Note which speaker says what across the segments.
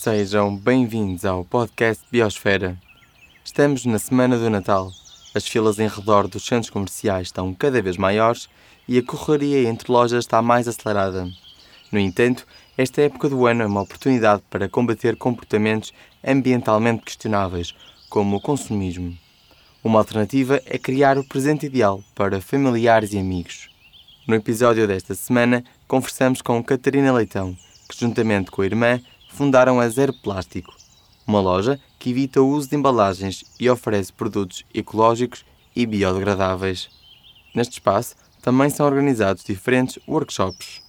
Speaker 1: Sejam bem-vindos ao podcast Biosfera. Estamos na semana do Natal. As filas em redor dos centros comerciais estão cada vez maiores e a correria entre lojas está mais acelerada. No entanto, esta época do ano é uma oportunidade para combater comportamentos ambientalmente questionáveis, como o consumismo. Uma alternativa é criar o presente ideal para familiares e amigos. No episódio desta semana, conversamos com Catarina Leitão, que juntamente com a irmã fundaram a Zero Plástico, uma loja que evita o uso de embalagens e oferece produtos ecológicos e biodegradáveis. Neste espaço também são organizados diferentes workshops.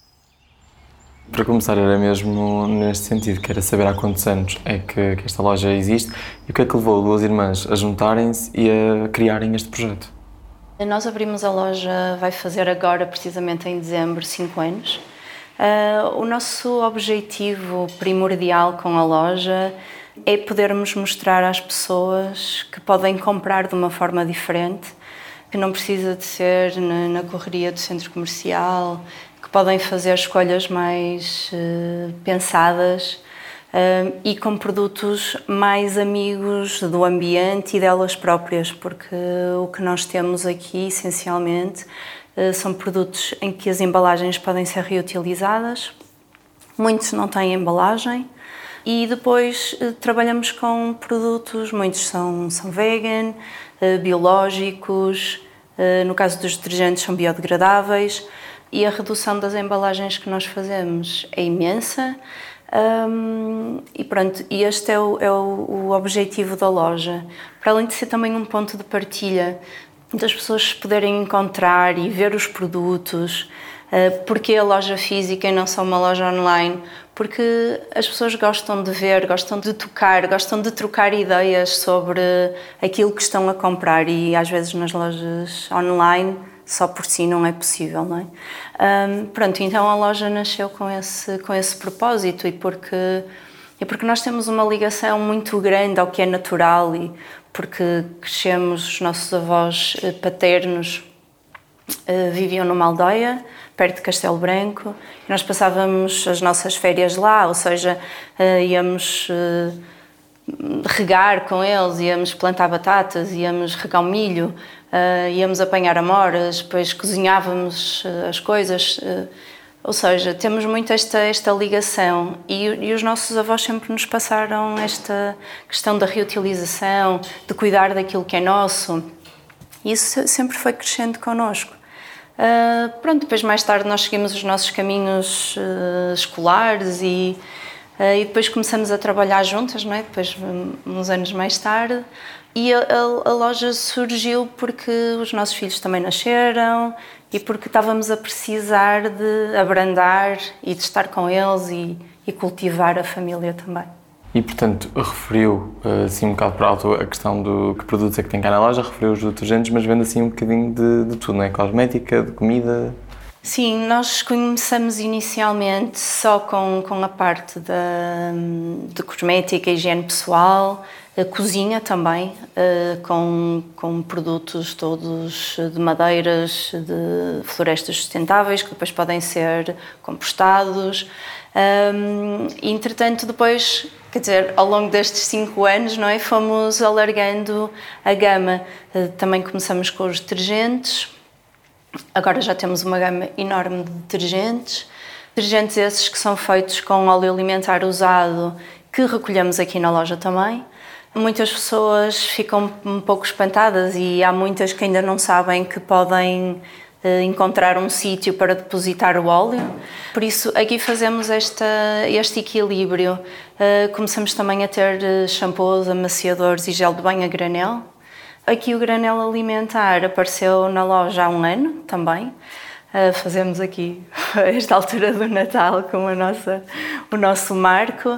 Speaker 1: Para começar, era mesmo neste sentido, que era saber há quantos anos é que, que esta loja existe e o que é que levou duas irmãs a juntarem-se e a criarem este projeto.
Speaker 2: Nós abrimos a loja, vai fazer agora, precisamente em dezembro, 5 anos. Uh, o nosso objetivo primordial com a loja é podermos mostrar às pessoas que podem comprar de uma forma diferente, que não precisa de ser na, na correria do centro comercial, que podem fazer escolhas mais uh, pensadas uh, e com produtos mais amigos do ambiente e delas próprias, porque o que nós temos aqui, essencialmente, são produtos em que as embalagens podem ser reutilizadas, muitos não têm embalagem. E depois eh, trabalhamos com produtos, muitos são, são vegan, eh, biológicos, no caso dos detergentes são biodegradáveis e a redução das embalagens que nós fazemos é imensa. Um, e pronto, e este é, o, é o, o, objetivo da loja, para além de ser também um ponto de partilha, das pessoas poderem encontrar e ver os produtos. Uh, porque a loja física e não só uma loja online? Porque as pessoas gostam de ver, gostam de tocar, gostam de trocar ideias sobre aquilo que estão a comprar e às vezes nas lojas online só por si não é possível, não é? Um, pronto, então a loja nasceu com esse, com esse propósito e porque, e porque nós temos uma ligação muito grande ao que é natural e porque crescemos, os nossos avós eh, paternos eh, viviam numa aldeia perto de Castelo Branco e nós passávamos as nossas férias lá, ou seja, eh, íamos regar com eles, íamos plantar batatas, íamos regar o milho, íamos apanhar amoras, depois cozinhávamos as coisas. Ou seja, temos muito esta, esta ligação e, e, os nossos avós sempre nos passaram esta questão da reutilização, de cuidar daquilo que é nosso. E isso sempre foi crescendo connosco. Uh, pronto, depois mais tarde nós seguimos os nossos caminhos uh, escolares e, uh, e depois começamos a trabalhar juntas, não é? Depois, uns anos mais tarde. E a, a, a loja surgiu porque os nossos filhos também nasceram e porque estávamos a precisar de abrandar e de estar com eles e, e cultivar a família também.
Speaker 1: E, portanto, referiu assim um bocado para alto a questão do que produtos é que tem cá na loja, referiu os detergentes, mas vende assim um bocadinho de, de tudo, não é? Cosmética, de comida.
Speaker 2: Sim, nós começamos inicialmente só com, com a parte da, de cosmética, higiene pessoal, a cozinha também, eh, com, com produtos todos de madeiras, de florestas sustentáveis, que depois podem ser compostados. Entretanto, depois, quer dizer, ao longo destes cinco anos, não é, fomos alargando a gama. Eh, também começamos com os detergentes, agora já temos uma gama enorme de detergentes. Detergentes esses que são feitos com óleo alimentar usado, que recolhemos aqui na loja também. Muitas pessoas ficam um pouco espantadas e há muitas que ainda não sabem que podem eh, encontrar um sítio para depositar o óleo. Por isso, aqui fazemos esta, este equilíbrio. Eh, começamos também a ter eh, shampoos, amaciadores e gel de banho a granel. Aqui o granel alimentar apareceu na loja há um ano também. fazemos aqui, esta altura do Natal, com a nossa, o nosso marco.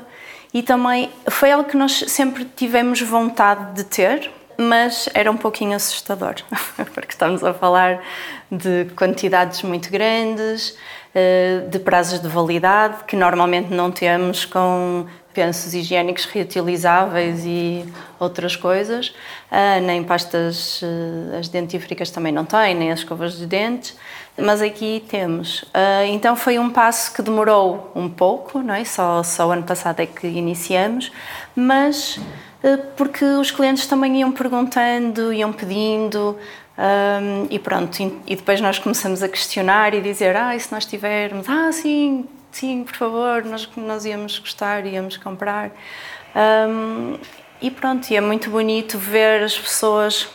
Speaker 2: E também foi algo que nós sempre tivemos vontade de ter, mas era um pouquinho assustador, porque estamos a falar de quantidades muito grandes, eh, de prazos de validade, que normalmente não temos com pensos higiênicos reutilizáveis e outras coisas, ah, nem pastas, eh, as dentífricas também não têm, nem as escovas de dentes. mas aqui temos. Uh, então foi um passo que demorou um pouco, não é? Só, só ano passado é que iniciamos, mas uh, porque os clientes também iam perguntando, iam pedindo. Um, e pronto, e, e depois nós começamos a questionar e dizer: Ah, e se nós tivermos? Ah, sim, sim, por favor, nós, nós íamos gostar, íamos comprar. Um, e pronto, e é muito bonito ver as pessoas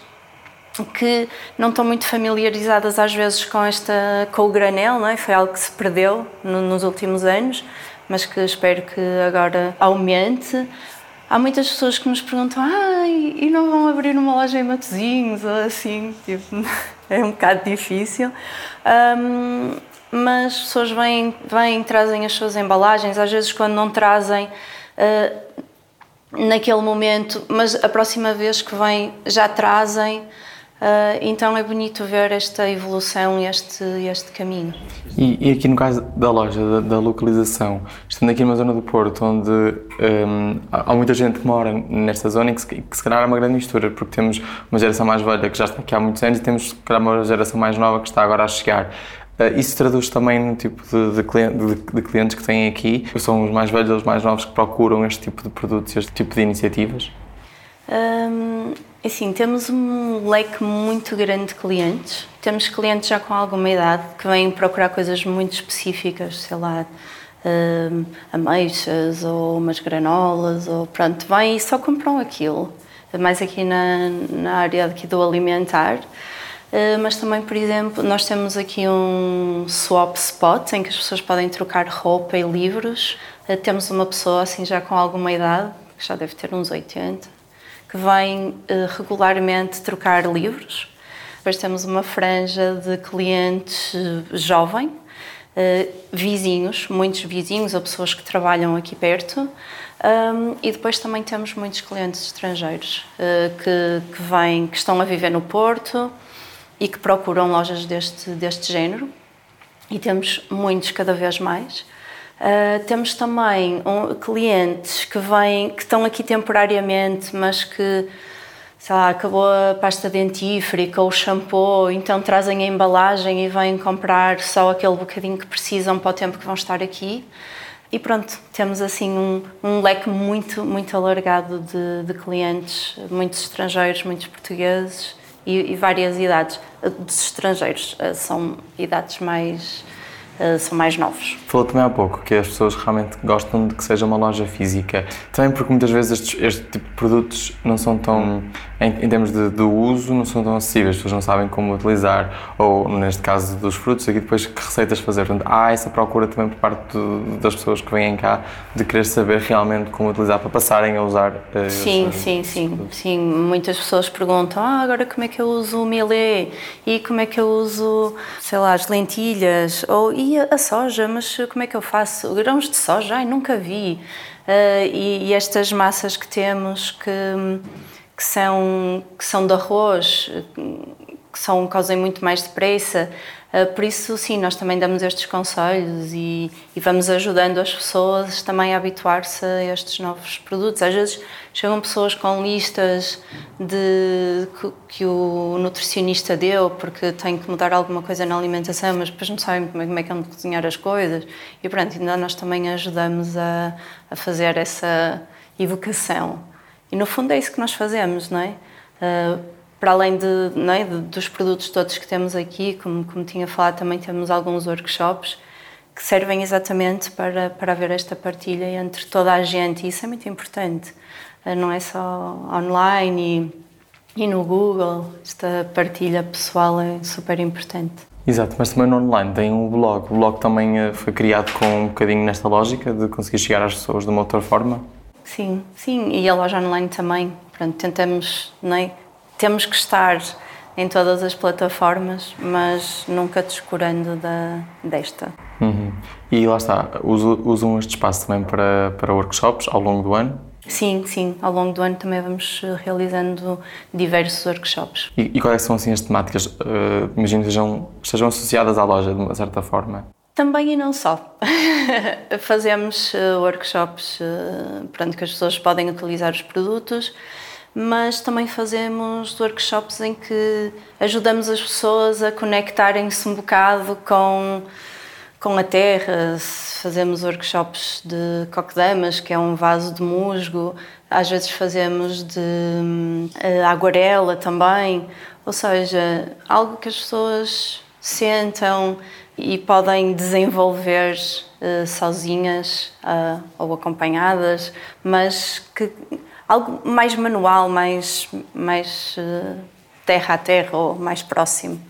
Speaker 2: que não estão muito familiarizadas às vezes com esta com o granel, não é? Foi algo que se perdeu no, nos últimos anos, mas que espero que agora aumente. Há muitas pessoas que nos perguntam: ah, e não vão abrir uma loja em Matosinhos ou assim? Tipo, é um bocado difícil. Um, mas as pessoas vêm, vêm, trazem as suas embalagens, às vezes quando não trazem. Uh, naquele momento, mas a próxima vez que vêm já trazem Uh, então é bonito ver esta evolução e este, este caminho.
Speaker 1: E, e, aqui no caso da loja, da, da, localização, estando aqui numa zona do Porto, onde um, há muita gente que mora nesta zona e que, que se calhar é uma grande mistura, porque temos uma geração mais velha que já está aqui há muitos anos e temos se calhar uma geração mais nova que está agora a chegar. Uh, isso traduz também no tipo de, de, de, clientes que têm aqui? São os mais velhos ou os mais novos que procuram este tipo de produtos, este tipo de iniciativas?
Speaker 2: Um Assim, temos um leque muito grande de clientes. Temos clientes já com alguma idade que vêm procurar coisas muito específicas, sei lá, ameixas ou umas granolas, ou pronto, vêm e só compram aquilo. Mais aqui na, na área aqui do alimentar. Uh, mas também, por exemplo, nós temos aqui um swap spot em que as pessoas podem trocar roupa e livros. Uh, temos uma pessoa assim já com alguma idade, que já deve ter uns 80, que vem uh, regularmente trocar livros. Depois temos uma franja de clientes uh, jovem, uh, vizinhos, muitos vizinhos ou pessoas que trabalham aqui perto. Um, e depois também temos muitos clientes estrangeiros que, que, vêm, que estão a viver no Porto e que procuram lojas deste, deste género. E temos muitos cada vez mais. Uh, temos também um, clientes que vêm, que estão aqui temporariamente, mas que sei lá, acabou a pasta dentífrica ou o shampoo, então trazem a embalagem e vêm comprar só aquele bocadinho que precisam para o tempo que vão estar aqui. E pronto, temos assim um, um leque muito, muito alargado de, de, clientes, muitos estrangeiros, muitos portugueses e, e várias idades. Dos estrangeiros ah, são idades mais uh, são mais novos.
Speaker 1: Falou também há pouco que as pessoas realmente gostam de que seja uma loja física. Também porque muitas vezes estes, este tipo de produtos não são tão, em, em termos de, de, uso, não são tão acessíveis, as pessoas não sabem como utilizar, ou neste caso dos frutos, aqui depois que receitas fazer. Portanto, há essa procura também por parte de, das pessoas que vêm cá de querer saber realmente como utilizar para passarem a usar.
Speaker 2: Uh, sim, sim, sim, sim. Muitas pessoas perguntam, ah, agora como é que eu uso o milê? E como é que eu uso, sei lá, as lentilhas? Ou, e e a soja, mas como é que eu faço? Grãos de soja? Ai, nunca vi. Uh, e, e, estas massas que temos que, que, são, que são de arroz, que são, causam muito mais depressa, ah, por isso, sim, nós também damos estes conselhos e, e vamos ajudando as pessoas também a habituar-se a estes novos produtos. Às vezes chegam pessoas com listas de que, que o nutricionista deu porque tem que mudar alguma coisa na alimentação, mas depois não sabem como é que é de cozinhar as coisas. E pronto, ainda nós também ajudamos a, a fazer essa educação. E no fundo é isso que nós fazemos, não é? Uh, para além de, é, de, dos produtos todos que temos aqui, como, como tinha falado, também temos alguns workshops que servem exatamente para, para haver esta partilha entre toda a gente e isso é muito importante. Eh, não é só online e, e no Google, esta partilha pessoal é super importante.
Speaker 1: Exato, mas também no online tem um blog. O blog também eh, foi criado com um bocadinho nesta lógica de conseguir chegar às pessoas de uma outra forma?
Speaker 2: Sim, sim, e a loja online também. Pronto, tentamos, não é? temos que estar em todas as plataformas, mas nunca descurando da, desta.
Speaker 1: Uhum. E lá está, usam este espaço também para, para workshops ao longo do ano?
Speaker 2: Sim, sim. Ao longo do ano também vamos realizando diversos workshops.
Speaker 1: E, e quais são assim as temáticas? Uh, imagino que sejam, estejam associadas à loja de uma certa forma.
Speaker 2: Também e não só. Fazemos uh, workshops uh, que as pessoas podem utilizar os produtos, mas também fazemos workshops em que ajudamos as pessoas a conectarem-se um bocado com, com a terra. Fazemos workshops de coquedamas, que é um vaso de musgo, às vezes fazemos de uh, aguarela também, ou seja, algo que as pessoas sentam e podem desenvolver uh, sozinhas uh, ou acompanhadas, mas que algo mais manual, mais, mais uh, terra a terra ou mais próximo.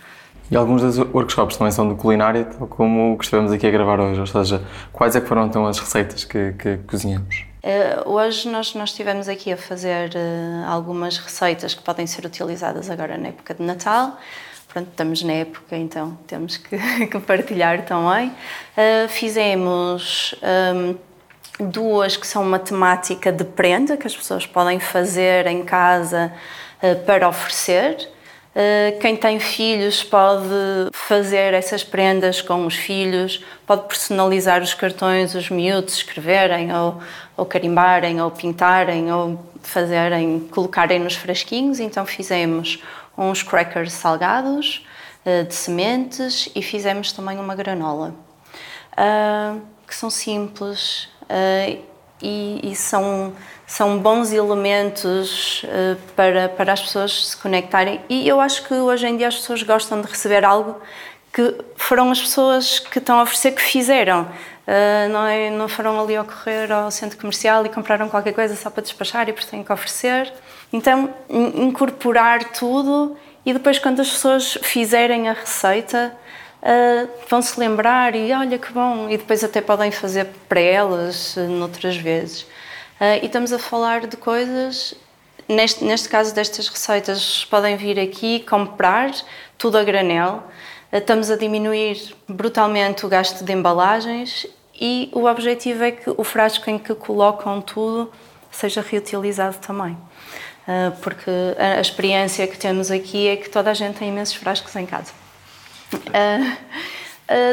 Speaker 1: E alguns dos workshops também são de culinária, tal como o que estivemos aqui a gravar hoje, ou seja, quais é que foram então as receitas que, que cozinhamos?
Speaker 2: Uh, hoje nós, nós estivemos aqui a fazer uh, algumas receitas que podem ser utilizadas agora na época de Natal. Pronto, estamos na época, então temos que, que partilhar também. Uh, fizemos um, duas que são uma temática de prenda que as pessoas podem fazer em casa uh, para oferecer. Uh, quem tem filhos pode fazer essas prendas com os filhos, pode personalizar os cartões, os miúdos escreverem ou, ou carimbarem ou pintarem ou fazerem, colocarem nos frasquinhos. Então fizemos uns crackers salgados uh, de sementes e fizemos também uma granola, que são simples, uh, e, são, são bons elementos uh, para, para as pessoas se conectarem. E eu acho que hoje em dia as pessoas gostam de receber algo que foram as pessoas que estão a oferecer que fizeram. Uh, não, foram ali a correr ao centro comercial e compraram qualquer coisa só para despachar e porque têm que oferecer. Então, incorporar tudo e depois, quando as pessoas fizerem a receita, uh, vão se lembrar e olha que bom, e depois até podem fazer para elas uh, noutras vezes. Uh, e estamos a falar de coisas, neste, neste caso destas receitas, podem vir aqui comprar tudo a granel. Estamos a diminuir brutalmente o gasto de embalagens e o objetivo é que o frasco em que colocam tudo seja reutilizado também. Porque a experiência que temos aqui é que toda a gente tem imensos frascos em casa. Uh,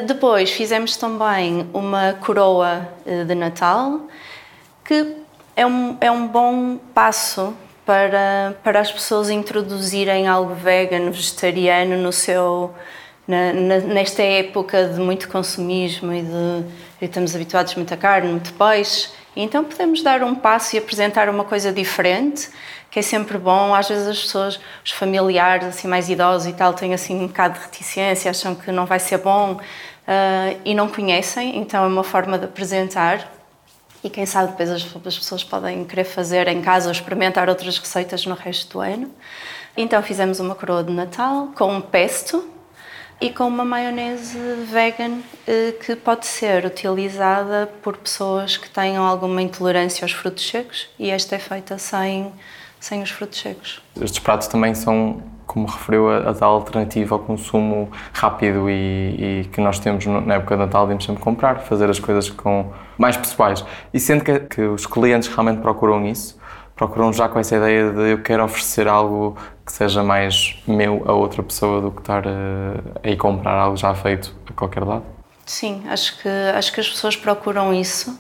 Speaker 2: uh, depois fizemos também uma coroa de Natal, que é um, é um bom passo para, para as pessoas introduzirem algo vegan, vegetariano no seu, na, na, nesta época de muito consumismo e de estamos habituados a muita carne, muito peixe. Então podemos dar um passo e apresentar uma coisa diferente que é sempre bom. Às vezes as pessoas, os familiares assim mais idosos e tal, têm assim um bocado de reticência, acham que não vai ser bom uh, e não conhecem, então é uma forma de apresentar. E quem sabe depois as, as pessoas podem querer fazer em casa ou experimentar outras receitas no resto do ano. Então fizemos uma coroa de Natal com um pesto e com uma maionese vegan uh, que pode ser utilizada por pessoas que tenham alguma intolerância aos frutos secos e esta é feita sem sem os frutos secos.
Speaker 1: Estes pratos também são, como referiu, a, a alternativa ao consumo rápido e, e, que nós temos na época de Natal, devemos sempre comprar, fazer as coisas com mais pessoais. E sendo que, que os clientes realmente procuram isso, procuram já com essa ideia de eu quero oferecer algo que seja mais meu a outra pessoa do que estar a, a ir comprar algo já feito a qualquer lado?
Speaker 2: Sim, acho que, acho que as pessoas procuram isso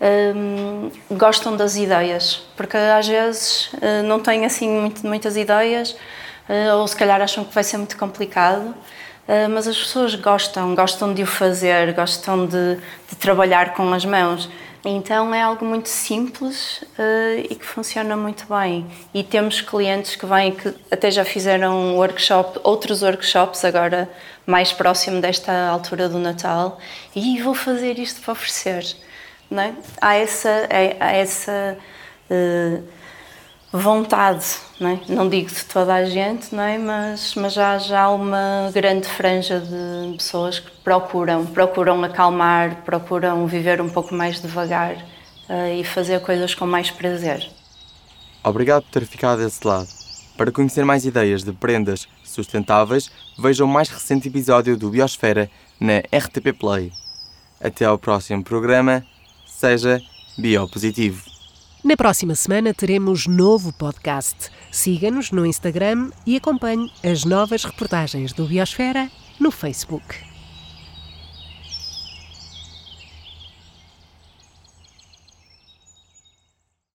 Speaker 2: um, gostam das ideias, porque às vezes uh, não têm assim muito, muitas ideias, uh, ou se calhar acham que vai ser muito complicado, uh, mas as pessoas gostam, gostam de o fazer, gostam de, de trabalhar com as mãos. Então é algo muito simples e que funciona muito bem. E temos clientes que vêm que até já fizeram workshop, outros workshops agora mais próximo desta altura do Natal, e vou fazer isto para oferecer não é? Há essa, é, há essa uh, vontade, não, é? não digo de toda a gente, não é? mas, mas já, já há uma grande franja de pessoas que procuram, procuram acalmar, procuram viver um pouco mais devagar uh, e fazer coisas com mais prazer.
Speaker 1: Obrigado por ter ficado desse lado. Para conhecer mais ideias de prendas sustentáveis, vejam o mais recente episódio do Biosfera na RTP Play. Até ao próximo programa seja biopositivo.
Speaker 3: Na próxima semana teremos novo podcast. Siga-nos no Instagram e acompanhe as novas reportagens do Biosfera no Facebook.